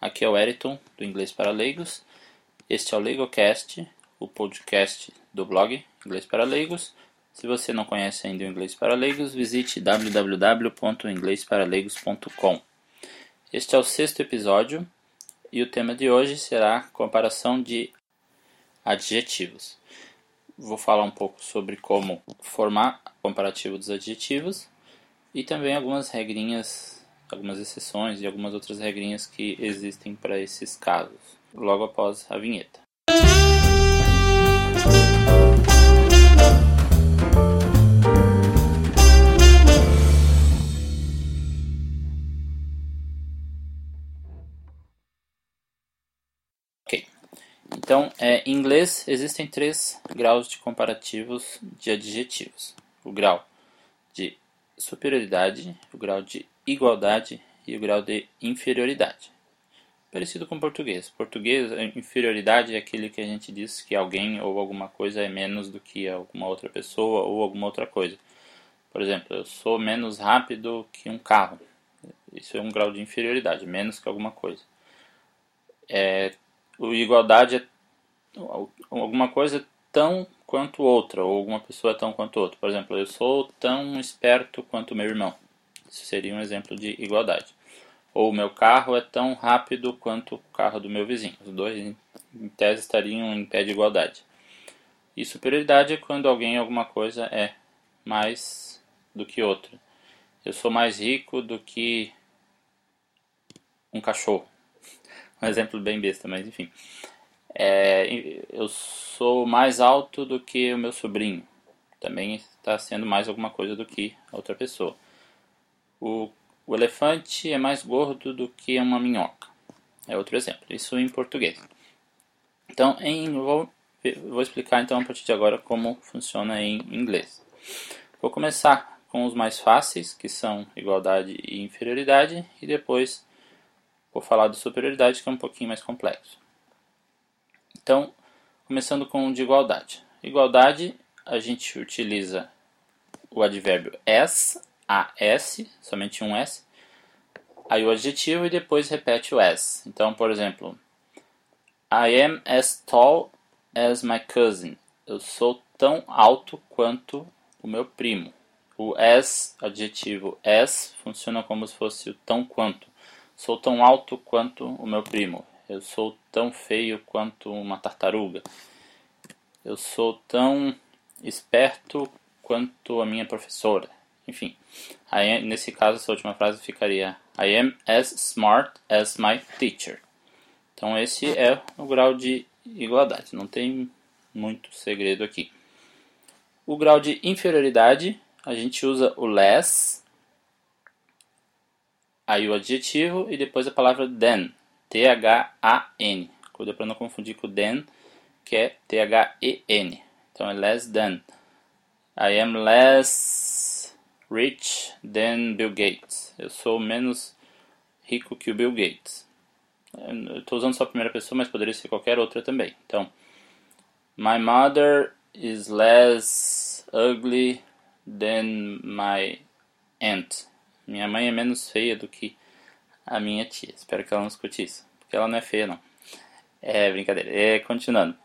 aqui é o Eriton, do Inglês para Leigos. Este é o LeigoCast, o podcast do blog Inglês para Leigos. Se você não conhece ainda o Inglês para Leigos, visite www.inglesparaleigos.com. Este é o sexto episódio e o tema de hoje será comparação de adjetivos. Vou falar um pouco sobre como formar comparativo dos adjetivos e também algumas regrinhas, algumas exceções e algumas outras regrinhas que existem para esses casos, logo após a vinheta. Então, é, em inglês existem três graus de comparativos de adjetivos: o grau de superioridade, o grau de igualdade e o grau de inferioridade. Parecido com português. Português, inferioridade é aquele que a gente diz que alguém ou alguma coisa é menos do que alguma outra pessoa ou alguma outra coisa. Por exemplo, eu sou menos rápido que um carro. Isso é um grau de inferioridade, menos que alguma coisa. É, o igualdade é alguma coisa tão quanto outra, ou alguma pessoa tão quanto outra. Por exemplo, eu sou tão esperto quanto meu irmão. Isso seria um exemplo de igualdade. Ou o meu carro é tão rápido quanto o carro do meu vizinho. Os dois, em tese, estariam em pé de igualdade. E superioridade é quando alguém alguma coisa é mais do que outra. Eu sou mais rico do que um cachorro. Um exemplo bem besta, mas enfim. É, eu sou mais alto do que o meu sobrinho. Também está sendo mais alguma coisa do que a outra pessoa. O, o elefante é mais gordo do que uma minhoca. É outro exemplo. Isso em português. Então, em, vou, vou explicar então a partir de agora como funciona em inglês. Vou começar com os mais fáceis, que são igualdade e inferioridade, e depois vou falar de superioridade, que é um pouquinho mais complexo. Então, começando com o de igualdade. Igualdade, a gente utiliza o advérbio as, as, somente um s, aí o adjetivo e depois repete o as. Então, por exemplo, I am as tall as my cousin. Eu sou tão alto quanto o meu primo. O as, adjetivo as, funciona como se fosse o tão quanto. Sou tão alto quanto o meu primo. Eu sou tão feio quanto uma tartaruga. Eu sou tão esperto quanto a minha professora. Enfim, aí, nesse caso, essa última frase ficaria I am as smart as my teacher. Então, esse é o grau de igualdade. Não tem muito segredo aqui. O grau de inferioridade, a gente usa o less, aí o adjetivo e depois a palavra than. T-H-A-N. Cuida para não confundir com than, que é T-H-E-N. Então é less than. I am less rich than Bill Gates. Eu sou menos rico que o Bill Gates. Estou usando só a primeira pessoa, mas poderia ser qualquer outra também. Então, my mother is less ugly than my aunt. Minha mãe é menos feia do que a minha tia. Espero que ela não escute isso, porque ela não é feia, não. É brincadeira. É, continuando.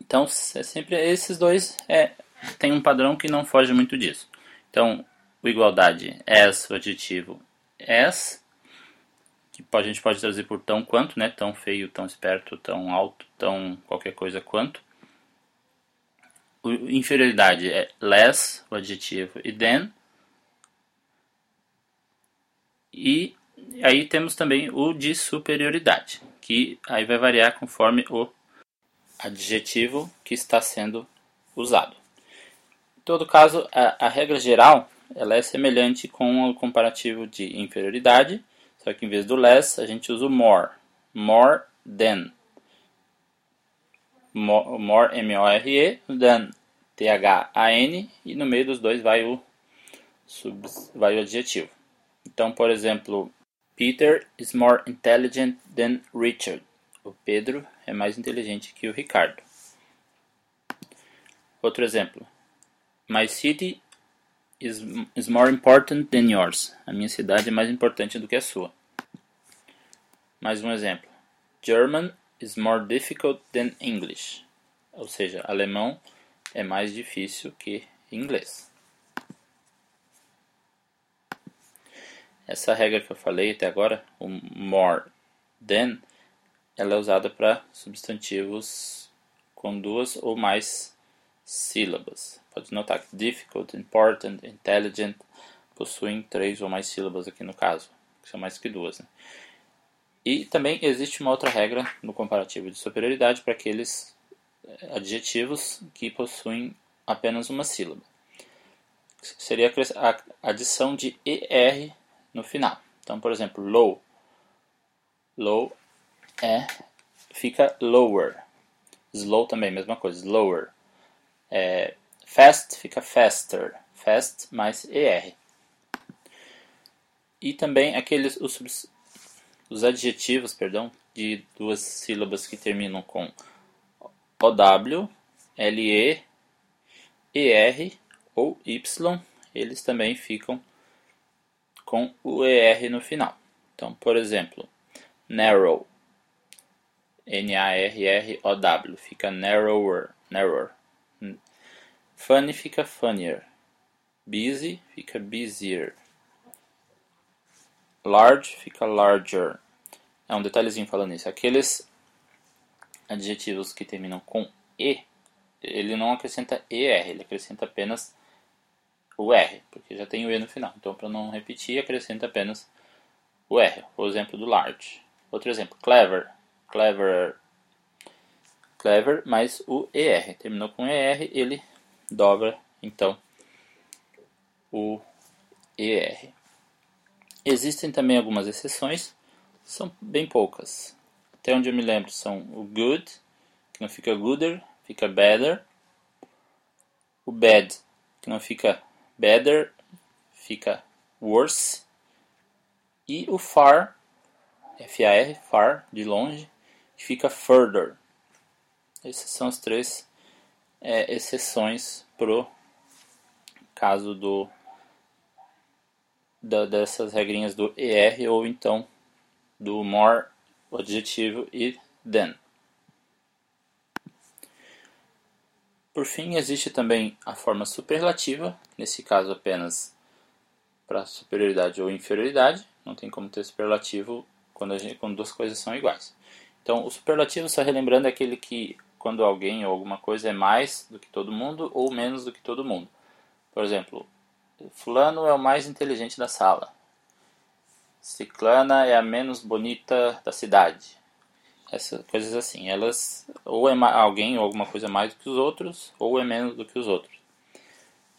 Então, é sempre esses dois é, tem um padrão que não foge muito disso. Então, o igualdade as, o adjetivo as, que a gente pode traduzir por tão quanto, né? Tão feio, tão esperto, tão alto, tão qualquer coisa quanto. O inferioridade é less, o adjetivo, e then. E aí temos também o de superioridade, que aí vai variar conforme o adjetivo que está sendo usado. Todo caso, a, a regra geral ela é semelhante com o comparativo de inferioridade, só que em vez do less a gente usa o more, more than. More M-O-R-E, than, T-H-A-N, e no meio dos dois vai o, sub, vai o adjetivo. Então, por exemplo, Peter is more intelligent than Richard. O Pedro é mais inteligente que o Ricardo. Outro exemplo. My city is, is more important than yours. A minha cidade é mais importante do que a sua. Mais um exemplo. German is more difficult than English. Ou seja, alemão é mais difícil que inglês. Essa regra que eu falei até agora, o more than, ela é usada para substantivos com duas ou mais sílabas. Pode notar que difficult, important, intelligent possuem três ou mais sílabas aqui no caso, que são mais que duas. Né? E também existe uma outra regra no comparativo de superioridade para aqueles eh, adjetivos que possuem apenas uma sílaba. Seria a adição de ER no final. Então, por exemplo, low. Low é fica lower. Slow também, mesma coisa, slower. É, fast fica faster. Fast mais ER. E também aqueles os, os adjetivos, perdão, de duas sílabas que terminam com OW, LE, ER ou Y, eles também ficam com o ER no final. Então, por exemplo, narrow, N-A-R-R-O-W, fica narrower, narrower. Funny fica funnier. Busy fica busier. Large fica larger. É um detalhezinho falando isso. Aqueles adjetivos que terminam com E, ele não acrescenta ER, ele acrescenta apenas o R, porque já tem o E no final. Então, para não repetir, acrescenta apenas o R. O exemplo do large. Outro exemplo, clever. Clever. Clever mais o ER. Terminou com ER, ele dobra, então, o ER. Existem também algumas exceções, são bem poucas. Até onde eu me lembro são o good, que não fica gooder, fica better. O bad, que não fica better fica worse. E o far, F-A-R, far, de longe, fica further. Essas são as três é, exceções pro caso do da, dessas regrinhas do ER ou então do more, adjetivo e than. Por fim, existe também a forma superlativa, nesse caso apenas para superioridade ou inferioridade, não tem como ter superlativo quando, gente, quando duas coisas são iguais. Então, o superlativo, só relembrando, é aquele que quando alguém ou alguma coisa é mais do que todo mundo ou menos do que todo mundo. Por exemplo, fulano é o mais inteligente da sala. Ciclana é a menos bonita da cidade essas coisas assim. Elas ou é alguém ou alguma coisa mais do que os outros, ou é menos do que os outros.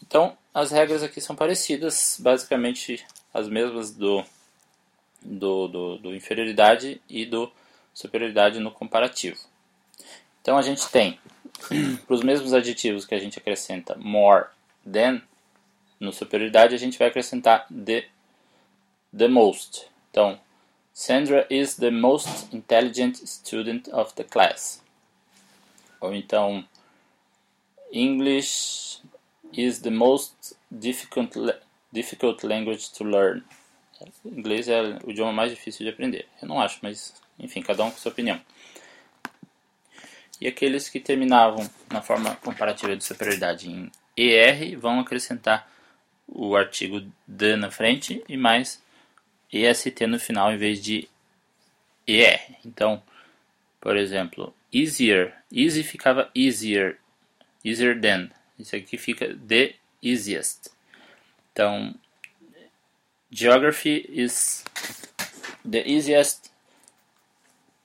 Então, as regras aqui são parecidas, basicamente as mesmas do, do, do, do inferioridade e do superioridade no comparativo. Então, a gente tem, para os mesmos adjetivos que a gente acrescenta more than, no superioridade a gente vai acrescentar the, the most. Então, Sandra is the most intelligent student of the class. Ou então, English is the most difficult, difficult language to learn. Inglês é o idioma mais difícil de aprender. Eu não acho, mas enfim, cada um com sua opinião. E aqueles que terminavam na forma comparativa de superioridade em ER vão acrescentar o artigo the na frente e mais EST no final em vez de ER. Então, por exemplo, easier, easy ficava easier, easier than. Isso aqui fica the easiest. Então, geography is the easiest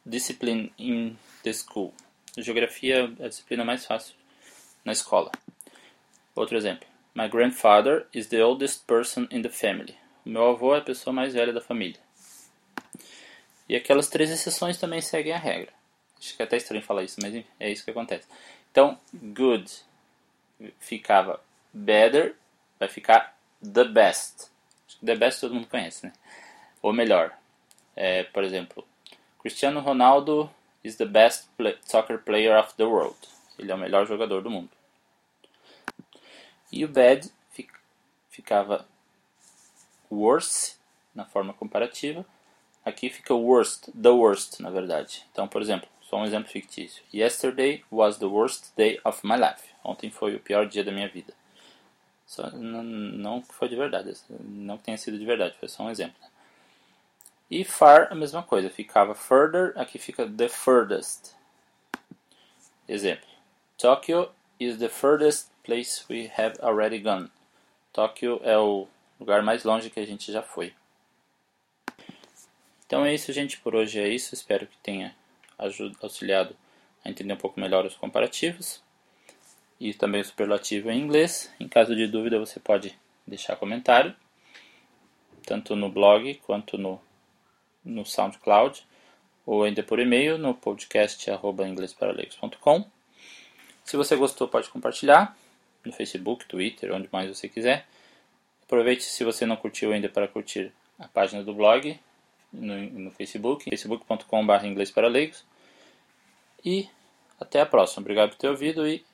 discipline in the school. Geografia é a disciplina mais fácil na escola. Outro exemplo. My grandfather is the oldest person in the family. O meu avô é a pessoa mais velha da família. E aquelas três exceções também seguem a regra. Acho que é até estranho falar isso, mas é isso que acontece. Então, good ficava better, vai ficar the best. The best todo mundo conhece, né? Ou melhor, é, por exemplo, Cristiano Ronaldo is the best play soccer player of the world. Ele é o melhor jogador do mundo. E o bad ficava worse, na forma comparativa, aqui fica worst, the worst, na verdade. Então, por exemplo, só um exemplo fictício. Yesterday was the worst day of my life. Ontem foi o pior dia da minha vida. Só, não, foi de verdade, não tenha sido de verdade, foi só um exemplo. Né? E far, a mesma coisa, ficava further, aqui fica the furthest. Exemplo: Tokyo is the furthest place we have already gone. Tóquio é o lugar mais longe que a gente já foi. Então é isso, gente. Por hoje é isso. Espero que tenha auxiliado a entender um pouco melhor os comparativos e também o superlativo em inglês. Em caso de dúvida, você pode deixar comentário, tanto no blog quanto no, no SoundCloud, ou ainda por e-mail no podcast.inglesparaleigos.com. Se você gostou, pode compartilhar no Facebook, Twitter, onde mais você quiser. Aproveite se você não curtiu ainda para curtir a página do blog no, no Facebook, facebook.com.br inglês. E até a próxima. Obrigado por ter ouvido e